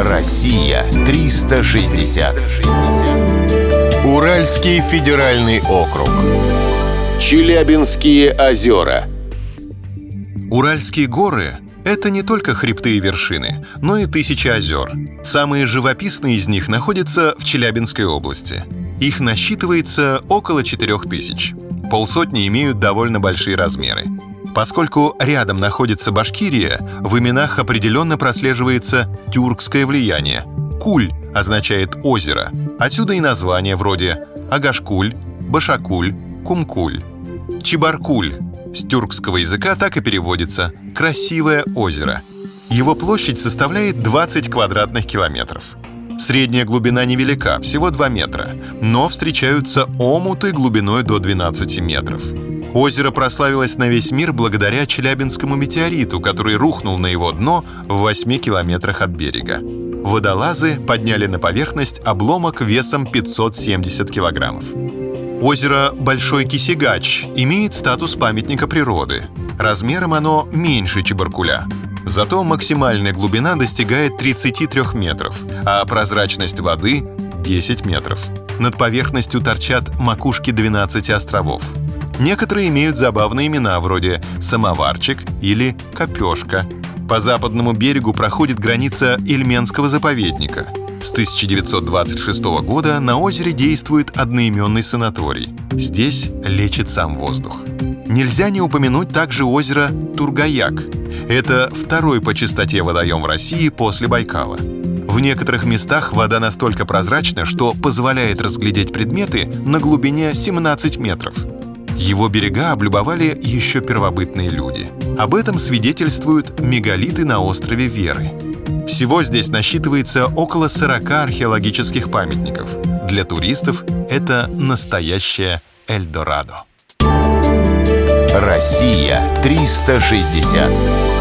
Россия 360. Уральский федеральный округ. Челябинские озера. Уральские горы – это не только хребты и вершины, но и тысячи озер. Самые живописные из них находятся в Челябинской области. Их насчитывается около 4000. Полсотни имеют довольно большие размеры. Поскольку рядом находится Башкирия, в именах определенно прослеживается тюркское влияние. Куль означает «озеро». Отсюда и названия вроде Агашкуль, Башакуль, Кумкуль. Чебаркуль с тюркского языка так и переводится «красивое озеро». Его площадь составляет 20 квадратных километров. Средняя глубина невелика, всего 2 метра, но встречаются омуты глубиной до 12 метров. Озеро прославилось на весь мир благодаря Челябинскому метеориту, который рухнул на его дно в 8 километрах от берега. Водолазы подняли на поверхность обломок весом 570 килограммов. Озеро Большой Кисигач имеет статус памятника природы. Размером оно меньше Чебаркуля. Зато максимальная глубина достигает 33 метров, а прозрачность воды — 10 метров. Над поверхностью торчат макушки 12 островов. Некоторые имеют забавные имена вроде «самоварчик» или «копешка». По западному берегу проходит граница Ильменского заповедника. С 1926 года на озере действует одноименный санаторий. Здесь лечит сам воздух. Нельзя не упомянуть также озеро Тургаяк. Это второй по чистоте водоем в России после Байкала. В некоторых местах вода настолько прозрачна, что позволяет разглядеть предметы на глубине 17 метров. Его берега облюбовали еще первобытные люди. Об этом свидетельствуют мегалиты на острове Веры. Всего здесь насчитывается около 40 археологических памятников. Для туристов это настоящее Эльдорадо. Россия 360.